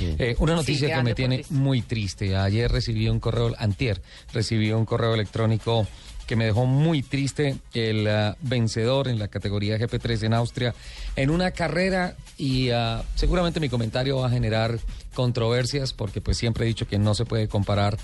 Eh, una noticia que me tiene muy triste. Ayer recibí un correo, antier, recibí un correo electrónico que me dejó muy triste el ah, vencedor en la categoría GP3 en Austria en una carrera y ah, seguramente mi comentario va a generar controversias porque pues siempre he dicho que no se puede comparar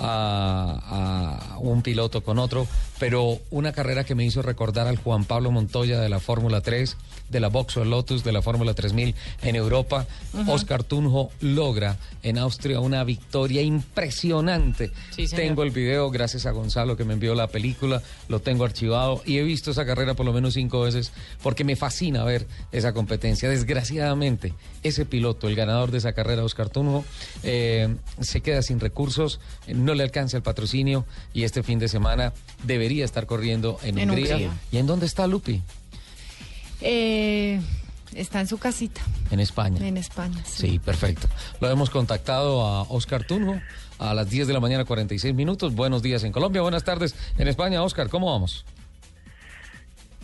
a, un piloto con otro, pero una carrera que me hizo recordar al Juan Pablo Montoya de la Fórmula 3, de la Boxer Lotus, de la Fórmula 3000 en Europa. Oscar Tunjo logra en Austria una victoria impresionante. tengo el video, gracias a Gonzalo que me envió la película, lo tengo archivado y he visto esa carrera por lo menos cinco veces porque me fascina ver esa competencia. Desgraciadamente, ese piloto, el ganador de esa carrera, Oscar Tunjo, eh, se queda sin recursos, no le alcanza el patrocinio y este fin de semana debería estar corriendo en, Hungría. ¿Y en dónde está Lupi? Eh, está en su casita. En España. En España. Sí. perfecto. Lo hemos contactado a Oscar Tunjo a las 10 de la mañana, 46 minutos. Buenos días en Colombia, buenas tardes en España. Oscar, ¿cómo vamos?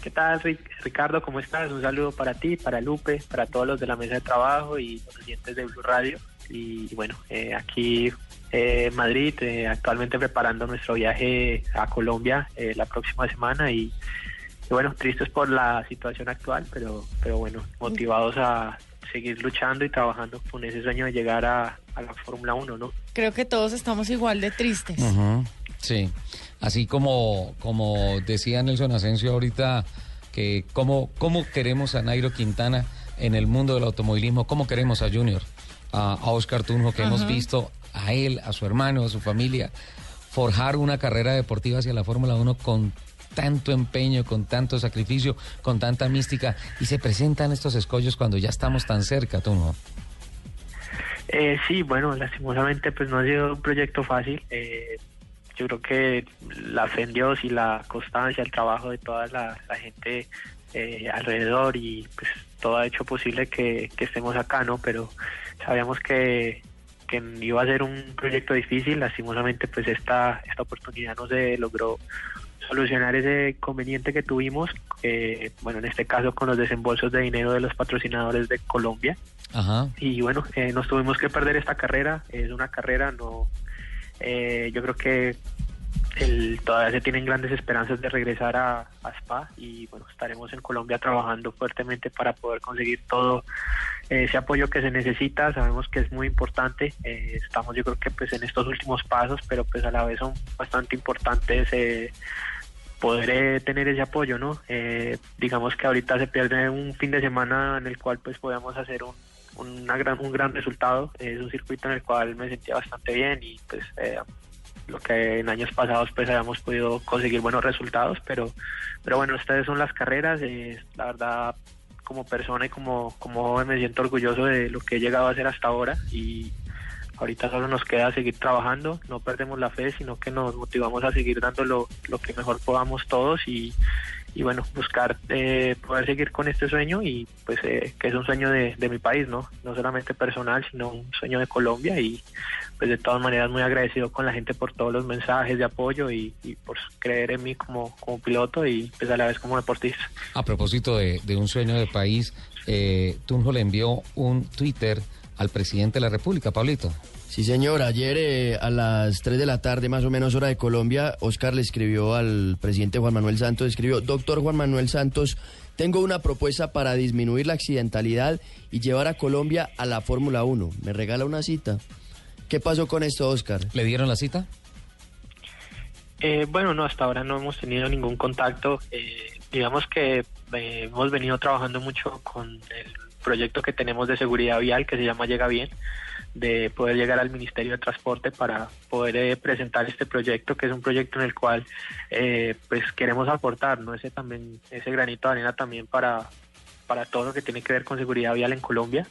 ¿Qué tal, Ricardo? ¿Cómo estás? Un saludo para ti, para Lupe, para todos los de la mesa de trabajo y los oyentes de Blue Radio. Y bueno, eh, aquí eh, Madrid, eh, actualmente preparando nuestro viaje a Colombia eh, la próxima semana y, bueno, tristes por la situación actual, pero, pero bueno, motivados a seguir luchando y trabajando con ese sueño de llegar a, la Fórmula 1, ¿no? Creo que todos estamos igual de tristes. Sí, así como, como decía Nelson Asensio ahorita, que cómo, cómo queremos a Nairo Quintana en el mundo del automovilismo, cómo queremos a Junior, a, Oscar Tunjo, que hemos visto a él, a su hermano, a su familia, forjar una carrera deportiva hacia la Fórmula 1 con tanto empeño, con tanto sacrificio, con tanta mística, y se presentan estos escollos cuando ya estamos tan cerca, tú no. Eh, sí, bueno, lastimosamente pues no ha sido un proyecto fácil. Eh, yo creo que la fe en Dios y la constancia, el trabajo de toda la, gente eh, alrededor y pues todo ha hecho posible que, estemos acá, ¿no? Pero sabíamos que que iba a ser un proyecto difícil, lastimosamente pues esta, esta oportunidad no se logró solucionar ese inconveniente que tuvimos, bueno, en este caso con los desembolsos de dinero de los patrocinadores de Colombia. Y bueno, eh, nos tuvimos que perder esta carrera, es una carrera, no, eh, yo creo que el, todavía se tienen grandes esperanzas de regresar a, a, Spa y bueno, estaremos en Colombia trabajando fuertemente para poder conseguir todo ese apoyo que se necesita, sabemos que es muy importante, eh, estamos yo creo que pues en estos últimos pasos, pero pues a la vez son bastante importantes eh, poder eh, tener ese apoyo, ¿no? digamos que ahorita se pierde un fin de semana en el cual pues podamos hacer un, una gran, un gran resultado, es un circuito en el cual me sentía bastante bien y pues lo que en años pasados pues habíamos podido conseguir buenos resultados, pero, pero bueno, estas son las carreras, la verdad como persona y como, como joven me siento orgulloso de lo que he llegado a hacer hasta ahora y ahorita solo nos queda seguir trabajando, no perdemos la fe, sino que nos motivamos a seguir dando lo, lo que mejor podamos todos y, y bueno, buscar eh, poder seguir con este sueño y pues eh, que es un sueño de, mi país, ¿no? No solamente personal, sino un sueño de Colombia y pues de todas maneras muy agradecido con la gente por todos los mensajes de apoyo y, por creer en mí como, como piloto y pues a la vez como deportista. A propósito de, un sueño de país, eh, Tunjo le envió un Twitter al presidente de la República, Pablito. Sí, señor. Ayer eh, a las 3 de la tarde, más o menos hora de Colombia, Oscar le escribió al presidente Juan Manuel Santos, escribió, doctor Juan Manuel Santos, tengo una propuesta para disminuir la accidentalidad y llevar a Colombia a la Fórmula 1. ¿Me regala una cita? ¿Qué pasó con esto, Oscar? ¿Le dieron la cita? Eh, bueno, no, hasta ahora no hemos tenido ningún contacto. Eh, digamos que hemos venido trabajando mucho con el proyecto que tenemos de seguridad vial que se llama Llega Bien de poder llegar al Ministerio de Transporte para poder eh, presentar este proyecto, que es un proyecto en el cual eh, pues queremos aportar ¿no? ese, también, ese granito de arena también para, para todo lo que tiene que ver con seguridad vial en Colombia.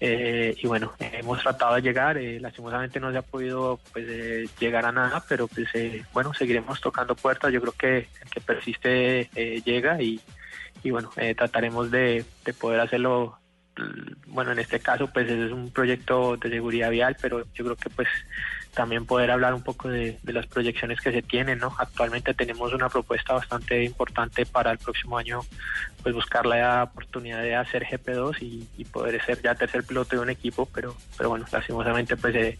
Eh, y bueno, hemos tratado de llegar, lastimosamente no se ha podido pues, llegar a nada, pero pues bueno, seguiremos tocando puertas, yo creo que el que persiste llega y, y bueno, trataremos de, de poder hacerlo bueno, en este caso pues es un proyecto de seguridad vial, pero yo creo que pues también poder hablar un poco de, las proyecciones que se tienen, ¿no? Actualmente tenemos una propuesta bastante importante para el próximo año, pues buscar la oportunidad de hacer GP2 y, poder ser ya tercer piloto de un equipo, pero pero bueno, lastimosamente pues eh,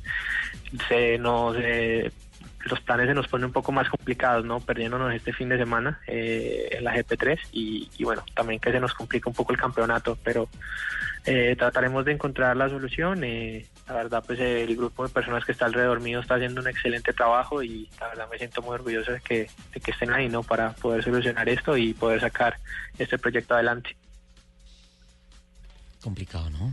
se nos eh, los planes se nos ponen un poco más complicados, ¿no? Perdiéndonos este fin de semana eh, en la GP3 y, bueno, también que se nos complica un poco el campeonato, pero eh, trataremos de encontrar la solución. Eh, la verdad, pues el grupo de personas que está alrededor mío está haciendo un excelente trabajo y la verdad me siento muy orgulloso de que, de que estén ahí, ¿no? Para poder solucionar esto y poder sacar este proyecto adelante. Complicado, ¿no?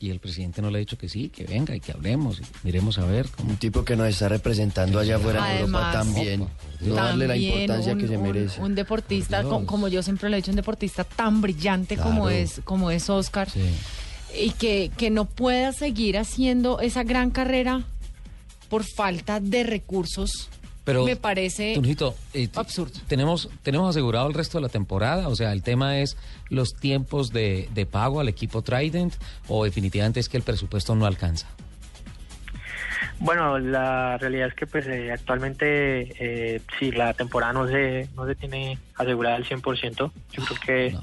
Y el presidente no le ha dicho que sí, que venga y que hablemos y miremos a ver. Cómo... Un tipo que nos está representando allá afuera en Europa también. no darle la importancia que se merece. Un, deportista, como, yo siempre le he dicho, un deportista tan brillante como es como es Oscar. Y que, que no pueda seguir haciendo esa gran carrera por falta de recursos pero, me parece eh, absurdo. Tenemos, tenemos asegurado el resto de la temporada, o sea, el tema es los tiempos de, de pago al equipo Trident o definitivamente es que el presupuesto no alcanza. Bueno, la realidad es que pues eh, actualmente eh, si la temporada no se, no se tiene asegurada al 100%. Yo creo que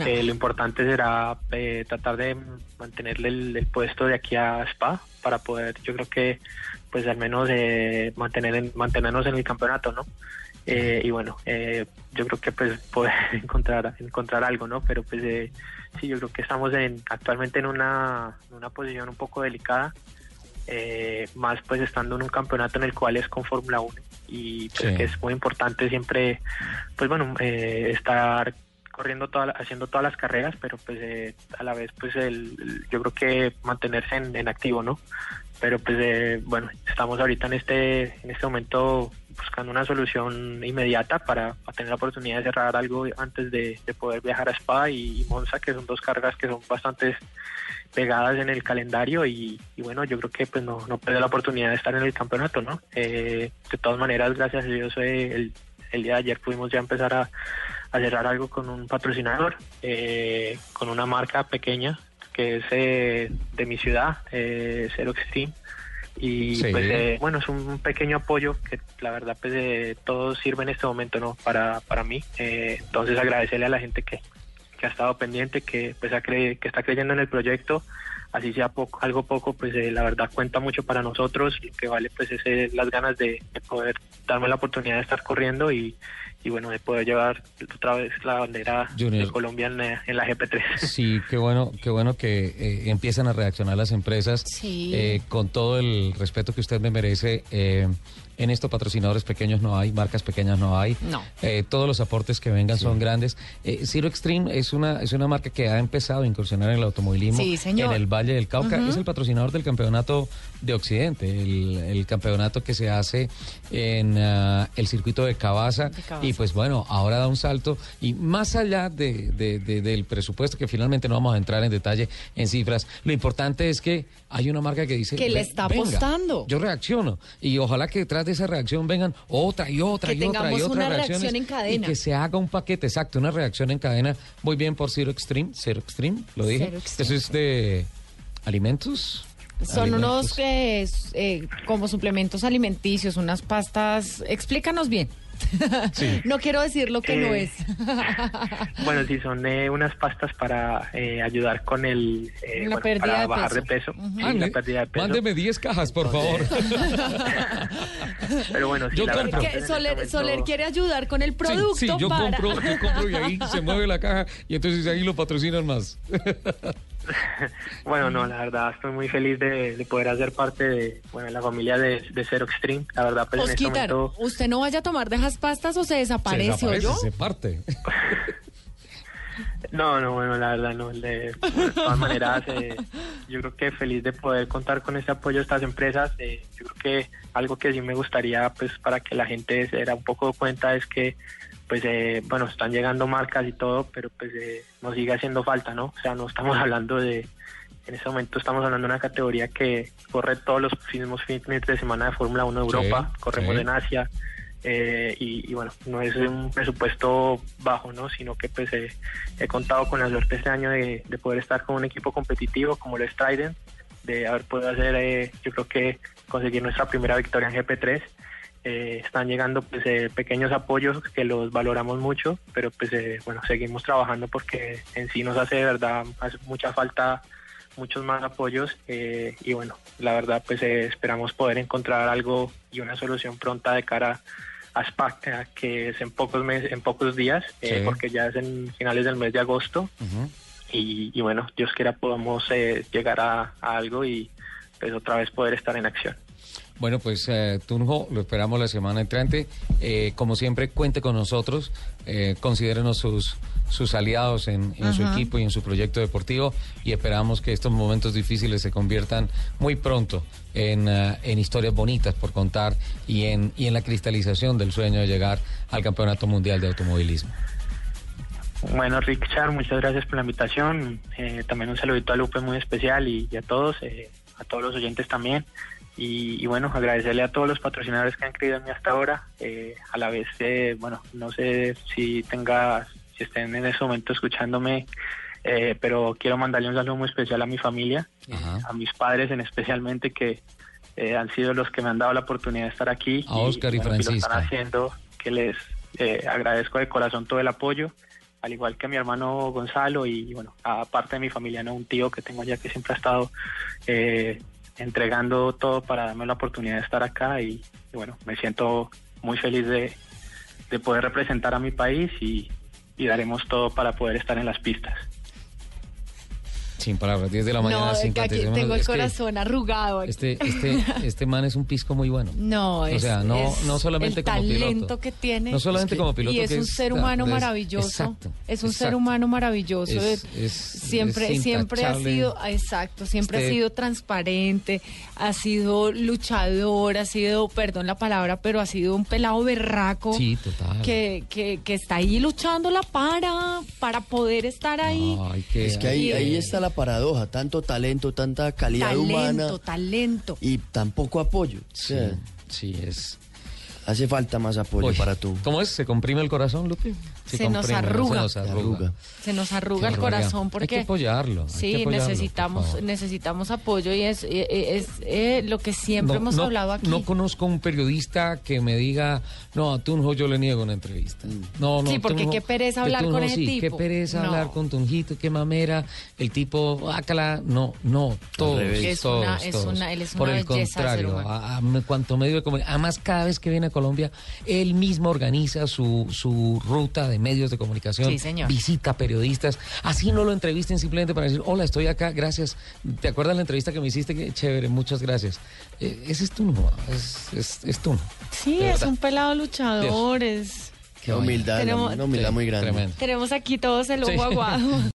eh, lo importante será eh, tratar de mantenerle el, puesto de aquí a Spa para poder, yo creo que pues al menos mantener mantenernos en el campeonato, ¿no? y bueno, yo creo que pues poder encontrar encontrar algo, ¿no? Pero pues sí, yo creo que estamos en, actualmente en una, en una posición un poco delicada eh, más pues estando en un campeonato en el cual es con Fórmula 1 y pues que es muy importante siempre pues bueno eh, estar corriendo toda, haciendo todas las carreras pero pues eh, a la vez pues el, yo creo que mantenerse en, activo no pero pues bueno estamos ahorita en este en este momento buscando una solución inmediata para, tener la oportunidad de cerrar algo antes de, poder viajar a Spa y, Monza que son dos cargas que son bastante pegadas en el calendario y, bueno, yo creo que pues no, no la oportunidad de estar en el campeonato, ¿no? Eh, de todas maneras, gracias a Dios, eh, el, el, día de ayer pudimos ya empezar a, cerrar algo con un patrocinador, eh, con una marca pequeña que es de mi ciudad, Zero Extreme. Y pues bueno, es un pequeño apoyo que la verdad pues todo sirve en este momento, ¿no? Para, para mí. entonces agradecerle a la gente que, que ha estado pendiente, que pues que está creyendo en el proyecto, así sea poco, algo poco, pues eh, la verdad cuenta mucho para nosotros, lo que vale pues es eh, las ganas de, poder darme la oportunidad de estar corriendo y, y bueno, de poder llevar otra vez la bandera de Colombia en, la GP3. Sí, qué bueno, qué bueno que eh, empiezan a reaccionar las empresas con todo el respeto que usted me merece. En estos patrocinadores pequeños no hay, marcas pequeñas no hay. No. Eh, todos los aportes que vengan son grandes. Eh, Zero Extreme es una, es una marca que ha empezado a incursionar en el automovilismo en el Valle del Cauca. Es el patrocinador del campeonato de Occidente, el, campeonato que se hace en ah, el circuito de Cabaza, Y pues bueno, ahora da un salto. Y más allá de, del presupuesto, que finalmente no vamos a entrar en detalle en cifras, lo importante es que hay una marca que dice... Que le está apostando. Yo reacciono. Y ojalá que detrás de esa reacción vengan otra y otra y otra y otra reacción en cadena. Y que se haga un paquete, exacto, una reacción en cadena. Muy bien por Zero Extreme, Zero Extreme, lo dije. Eso es de alimentos. Son unos eh, como suplementos alimenticios, unas pastas. Explícanos bien. no quiero decir lo que no eh, es. bueno, sí, son eh, unas pastas para eh, ayudar con el para bajar de peso. Mándeme 10 cajas, por favor. Pero bueno, yo compro. Soler, quiere ayudar con el producto. Sí, yo, compro, yo compro y ahí se mueve la caja y entonces ahí lo patrocinan más. bueno, no, la verdad estoy muy feliz de, poder hacer parte de bueno, la familia de, de Zero Extreme. La verdad, pues en este momento... ¿usted no vaya a tomar de esas pastas o se desaparece, o yo? Se parte. No, no, bueno, la verdad no. De, todas maneras, eh, yo creo que feliz de poder contar con ese apoyo de estas empresas. Eh, yo creo que algo que sí me gustaría, pues, para que la gente se diera un poco cuenta es que pues eh, bueno, están llegando marcas y todo, pero pues eh, nos sigue haciendo falta, ¿no? O sea, no estamos hablando de, en ese momento estamos hablando de una categoría que corre todos los mismos fines de semana de Fórmula 1 de Europa, corremos en Asia, Eh, y, bueno, no es un presupuesto bajo, ¿no? Sino que pues he contado con la suerte este año de, poder estar con un equipo competitivo como lo es Trident, de haber podido hacer, eh, yo creo que conseguir nuestra primera victoria en GP3. Eh, están llegando pues pequeños apoyos que los valoramos mucho, pero pues bueno, seguimos trabajando porque en sí nos hace de verdad hace mucha falta muchos más apoyos y bueno, la verdad pues esperamos poder encontrar algo y una solución pronta de cara a que es en pocos meses, en pocos días, eh, porque ya es en finales del mes de agosto. y, bueno, Dios quiera podamos eh, llegar a, algo y pues otra vez poder estar en acción. Bueno, pues eh, Tunjo, lo esperamos la semana entrante. Eh, como siempre, cuente con nosotros, eh, considérenos sus, sus aliados en, su equipo y en su proyecto deportivo y esperamos que estos momentos difíciles se conviertan muy pronto en, en historias bonitas por contar y en, y en la cristalización del sueño de llegar al Campeonato Mundial de Automovilismo. Bueno, Richard, muchas gracias por la invitación. también un saludito a Lupe muy especial y, y a todos, a todos los oyentes también. Y, bueno, agradecerle a todos los patrocinadores que han creído en mí hasta ahora. Eh, a la vez, eh, bueno, no sé si tenga, si estén en ese momento escuchándome, eh, pero quiero mandarle un saludo muy especial a mi familia, a mis padres en especialmente que han sido los que me han dado la oportunidad de estar aquí. A Oscar y, Francisco. Que lo están haciendo, que les agradezco de corazón todo el apoyo al igual que a mi hermano Gonzalo y bueno, aparte de mi familia, no un tío que tengo allá que siempre ha estado eh, entregando todo para darme la oportunidad de estar acá y, bueno, me siento muy feliz de, poder representar a mi país y, y daremos todo para poder estar en las pistas. Sin palabras, 10 de la mañana. No, que aquí tengo el corazón arrugado. Este, este, este man es un pisco muy bueno. No, es, o sea, no, no solamente el como talento que tiene. No solamente como piloto. Y es un ser humano maravilloso. Exacto, es un ser humano maravilloso. siempre, siempre ha sido, exacto, siempre ha sido transparente, ha sido luchador, ha sido, perdón la palabra, pero ha sido un pelado berraco. Sí, total. Que, que, que está ahí luchándola para, para poder estar ahí. es que ahí, ahí está la paradoja, tanto talento, tanta calidad humana. Talento, talento. Y tan poco apoyo. Sí, sí, es Hace falta más apoyo para tú. ¿Cómo es? ¿Se comprime el corazón, Se, nos arruga. Se nos arruga. Se nos arruga el corazón porque... Hay que apoyarlo. Sí, necesitamos, necesitamos apoyo y es, es, eh, lo que siempre hemos hablado aquí. No conozco un periodista que me diga, no, a Tunjo yo le niego una entrevista. Mm. No, no, sí, porque qué pereza hablar con ese tipo. Qué pereza hablar con Tunjito, qué mamera. El tipo, ácala. No, no, todos, es todos, Es una, él es una Por el contrario, a, cuanto medio de comunicación. Además, cada vez que viene a Colombia, él mismo organiza su, su ruta de medios de comunicación, visita periodistas, así no lo entrevisten simplemente para decir, hola, estoy acá, gracias. ¿Te acuerdas la entrevista que me hiciste? Qué chévere, muchas gracias. Eh, ese es tú, es, es, es tú. Sí, es un pelado luchador, es... Qué humildad, una humildad muy grande. Tenemos aquí todos el ojo aguado.